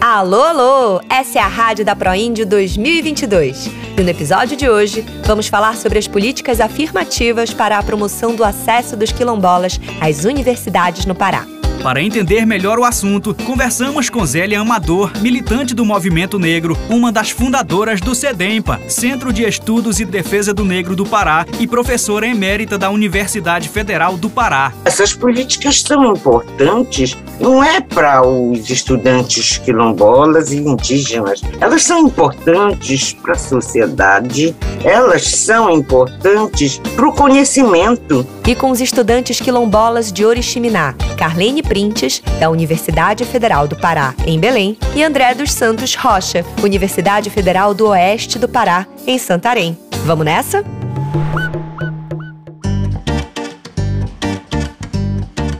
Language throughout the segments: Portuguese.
Alô, alô! Essa é a Rádio da ProIndio 2022. E no episódio de hoje, vamos falar sobre as políticas afirmativas para a promoção do acesso dos quilombolas às universidades no Pará. Para entender melhor o assunto, conversamos com Zélia Amador, militante do Movimento Negro, uma das fundadoras do CEDEMPA, Centro de Estudos e Defesa do Negro do Pará, e professora emérita da Universidade Federal do Pará. Essas políticas são importantes, não é para os estudantes quilombolas e indígenas, elas são importantes para a sociedade, elas são importantes para o conhecimento. E com os estudantes quilombolas de Oriximiná, Carlene Printes, da Universidade Federal do Pará, em Belém, e André dos Santos Rocha, Universidade Federal do Oeste do Pará, em Santarém. Vamos nessa?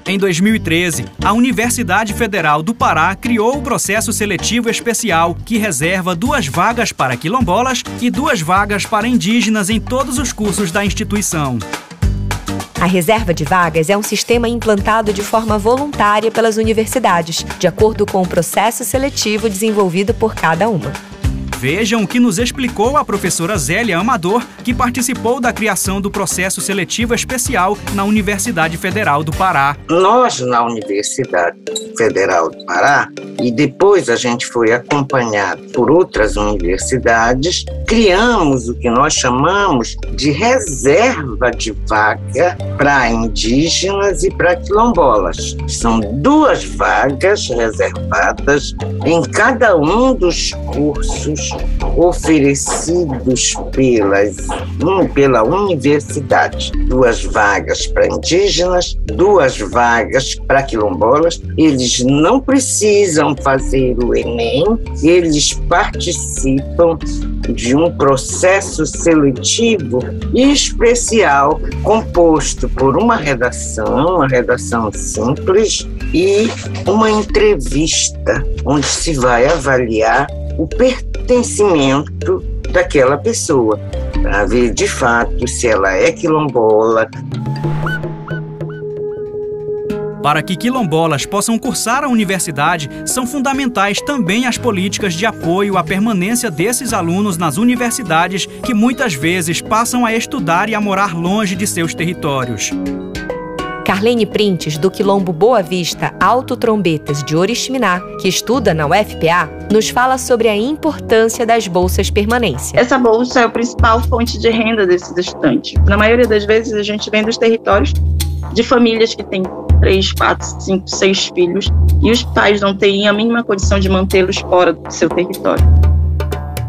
Em 2013, a Universidade Federal do Pará criou o processo seletivo especial que reserva duas vagas para quilombolas e duas vagas para indígenas em todos os cursos da instituição. A reserva de vagas é um sistema implantado de forma voluntária pelas universidades, de acordo com o processo seletivo desenvolvido por cada uma. Vejam o que nos explicou a professora Zélia Amador, que participou da criação do processo seletivo especial na Universidade Federal do Pará. Nós, na Universidade Federal do Pará, e depois a gente foi acompanhado por outras universidades, criamos o que nós chamamos de reserva de vaga para indígenas e para quilombolas. São duas vagas reservadas em cada um dos cursos oferecidos pelas, pela universidade. Duas vagas para indígenas, duas vagas para quilombolas. Eles não precisam fazer o Enem, eles participam de um processo seletivo especial composto por uma redação, uma redação simples e uma entrevista onde se vai avaliar o pertencimento daquela pessoa, para ver de fato se ela é quilombola. Para que quilombolas possam cursar a universidade, são fundamentais também as políticas de apoio à permanência desses alunos nas universidades que muitas vezes passam a estudar e a morar longe de seus territórios. Carlene Printes, do Quilombo Boa Vista Alto Trombetas de Oriximiná, que estuda na UFPA, nos fala sobre a importância das bolsas permanência. Essa bolsa é a principal fonte de renda desses estudantes. Na maioria das vezes, a gente vem dos territórios de famílias que têm três, quatro, cinco, seis filhos e os pais não têm a mínima condição de mantê-los fora do seu território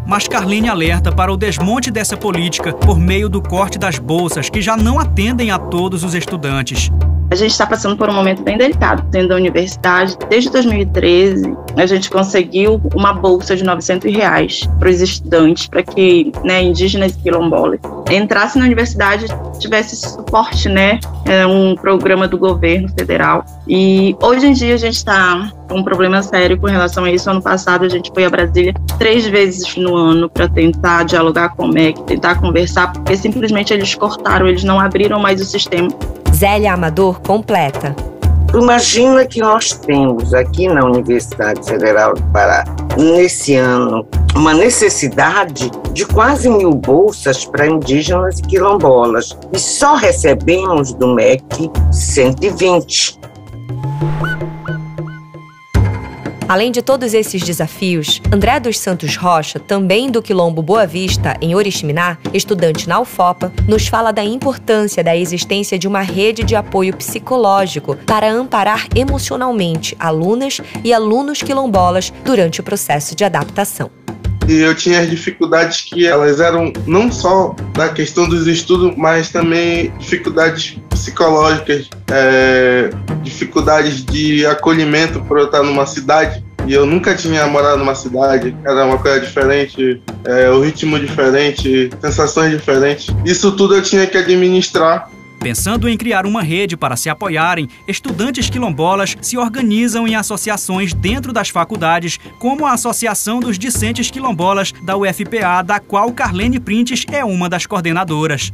mas Carline alerta para o desmonte dessa política por meio do corte das bolsas, que já não atendem a todos os estudantes. A gente está passando por um momento bem delicado dentro da universidade. Desde 2013, a gente conseguiu uma bolsa de 900 reais para os estudantes, para que né, indígenas e quilombolas entrassem na universidade tivesse suporte, né? É um programa do governo federal. E hoje em dia a gente está um problema sério com relação a isso. Ano passado a gente foi a Brasília três vezes no ano para tentar dialogar com o MEC, tentar conversar, porque simplesmente eles cortaram, eles não abriram mais o sistema Zélia Amador completa. Imagina que nós temos aqui na Universidade Federal do Pará, nesse ano, uma necessidade de quase mil bolsas para indígenas e quilombolas. E só recebemos do MEC 120. Além de todos esses desafios, André dos Santos Rocha, também do Quilombo Boa Vista, em Oriximiná, estudante na UFOPA, nos fala da importância da existência de uma rede de apoio psicológico para amparar emocionalmente alunas e alunos quilombolas durante o processo de adaptação e eu tinha as dificuldades que elas eram não só da questão dos estudos, mas também dificuldades psicológicas, é, dificuldades de acolhimento por eu estar numa cidade e eu nunca tinha morado numa cidade, era uma coisa diferente, é, o ritmo diferente, sensações diferentes. Isso tudo eu tinha que administrar Pensando em criar uma rede para se apoiarem, estudantes quilombolas se organizam em associações dentro das faculdades, como a Associação dos Discentes Quilombolas da UFPA, da qual Carlene Printes é uma das coordenadoras.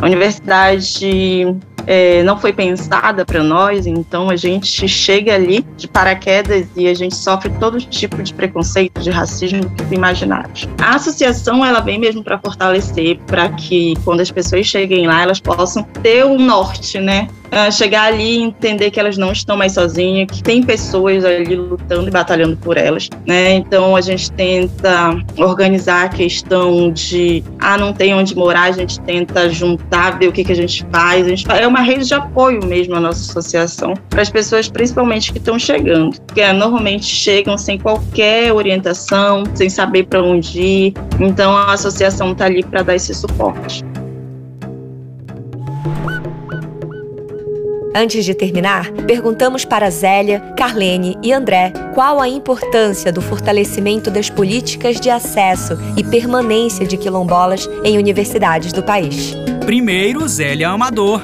A universidade é, não foi pensada para nós, então a gente chega ali de paraquedas e a gente sofre todo tipo de preconceito, de racismo que. A associação ela vem mesmo para fortalecer, para que quando as pessoas cheguem lá elas possam ter um norte, né? Uh, chegar ali e entender que elas não estão mais sozinhas, que tem pessoas ali lutando e batalhando por elas, né? Então a gente tenta organizar a questão de ah, não tem onde morar, a gente tenta juntar, ver o que, que a gente faz. A gente faz. É uma rede de apoio mesmo a nossa associação para as pessoas, principalmente que estão chegando, que é, normalmente chegam sem qualquer orientação, sem saber para onde ir. Então a associação está ali para dar esse suporte. Antes de terminar, perguntamos para Zélia, Carlene e André qual a importância do fortalecimento das políticas de acesso e permanência de quilombolas em universidades do país. Primeiro, Zélia Amador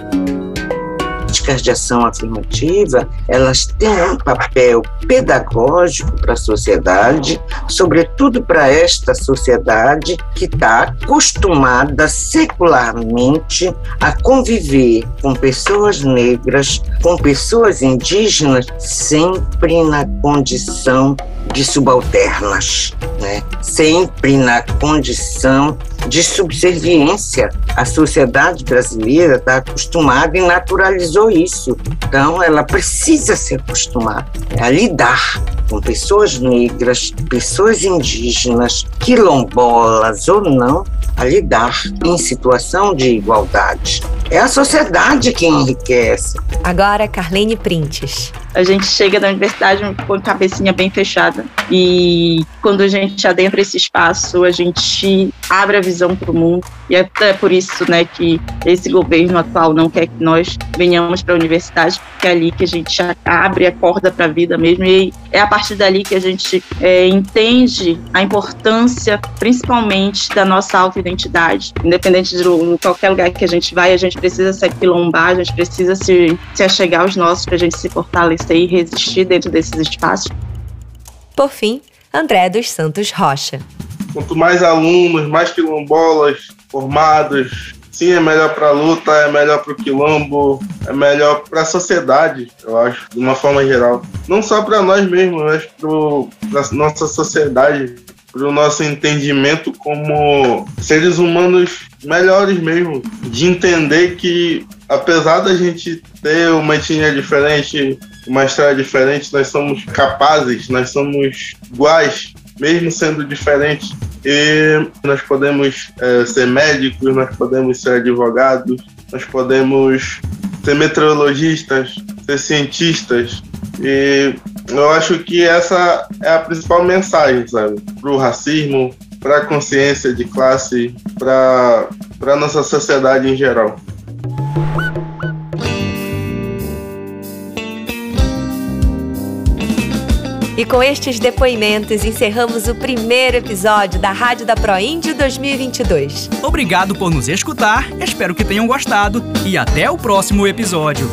políticas de ação afirmativa, elas têm um papel pedagógico para a sociedade, sobretudo para esta sociedade que está acostumada secularmente a conviver com pessoas negras, com pessoas indígenas, sempre na condição de subalternas, né? sempre na condição de subserviência. A sociedade brasileira está acostumada e naturalizou isso. Então, ela precisa se acostumar a lidar com pessoas negras, pessoas indígenas, quilombolas ou não, a lidar em situação de igualdade. É a sociedade que enriquece. Agora, Carlene Printes. A gente chega da universidade com a cabecinha bem fechada. E quando a gente adentra esse espaço, a gente abre a visão para o mundo. E até por isso né, que esse governo atual não quer que nós venhamos para a universidade, porque é ali que a gente abre a corda para a vida mesmo. E é a partir dali que a gente é, entende a importância, principalmente, da nossa autoidentidade. Independente de qualquer lugar que a gente vai, a gente precisa se aquilombar, a gente precisa se, se achegar aos nossos para a gente se fortalecer e resistir dentro desses espaços. Por fim, André dos Santos Rocha. Quanto mais alunos, mais quilombolas formados, sim, é melhor para a luta, é melhor para o quilombo, é melhor para a sociedade, eu acho, de uma forma geral. Não só para nós mesmos, mas para a nossa sociedade, para o nosso entendimento como seres humanos melhores mesmo, de entender que apesar da gente ter uma etnia diferente, uma história diferente, nós somos capazes, nós somos iguais, mesmo sendo diferentes. E nós podemos é, ser médicos, nós podemos ser advogados, nós podemos ser meteorologistas, ser cientistas. E eu acho que essa é a principal mensagem, sabe? Para o racismo, para a consciência de classe, para a nossa sociedade em geral. E com estes depoimentos encerramos o primeiro episódio da Rádio da ProIndio 2022. Obrigado por nos escutar, espero que tenham gostado e até o próximo episódio.